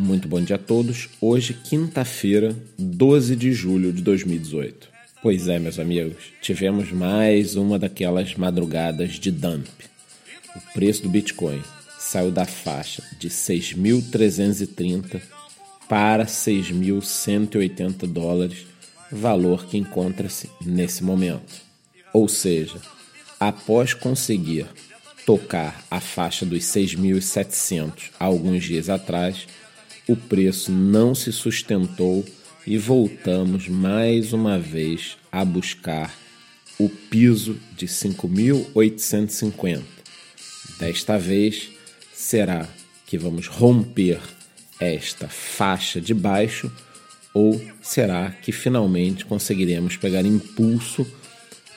Muito bom dia a todos. Hoje, quinta-feira, 12 de julho de 2018. Pois é, meus amigos, tivemos mais uma daquelas madrugadas de dump. O preço do Bitcoin saiu da faixa de 6.330 para 6.180 dólares, valor que encontra-se nesse momento. Ou seja, após conseguir tocar a faixa dos 6.700 alguns dias atrás, o preço não se sustentou e voltamos mais uma vez a buscar o piso de 5.850. Desta vez será que vamos romper esta faixa de baixo ou será que finalmente conseguiremos pegar impulso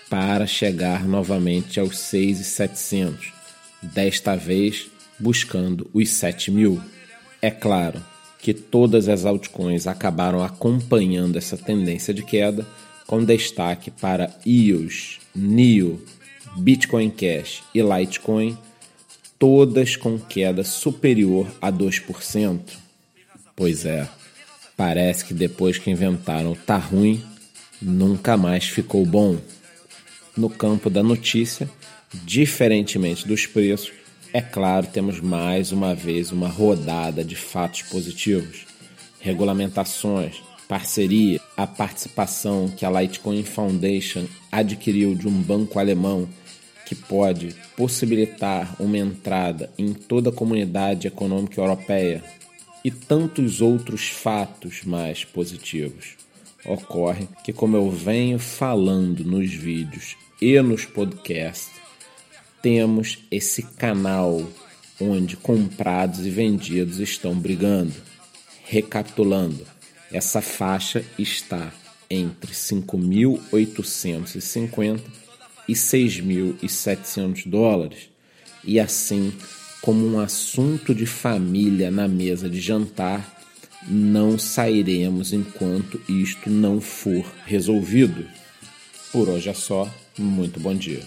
para chegar novamente aos 6.700? desta vez buscando os 7 mil. É claro que todas as altcoins acabaram acompanhando essa tendência de queda, com destaque para EOS, NIO, Bitcoin Cash e Litecoin, todas com queda superior a 2%. Pois é, parece que depois que inventaram tá ruim, nunca mais ficou bom. No campo da notícia, Diferentemente dos preços, é claro, temos mais uma vez uma rodada de fatos positivos. Regulamentações, parceria, a participação que a Litecoin Foundation adquiriu de um banco alemão que pode possibilitar uma entrada em toda a comunidade econômica europeia e tantos outros fatos mais positivos. Ocorre que, como eu venho falando nos vídeos e nos podcasts, temos esse canal onde comprados e vendidos estão brigando. Recapitulando, essa faixa está entre 5.850 e 6.700 dólares. E assim, como um assunto de família na mesa de jantar, não sairemos enquanto isto não for resolvido. Por hoje é só. Muito bom dia.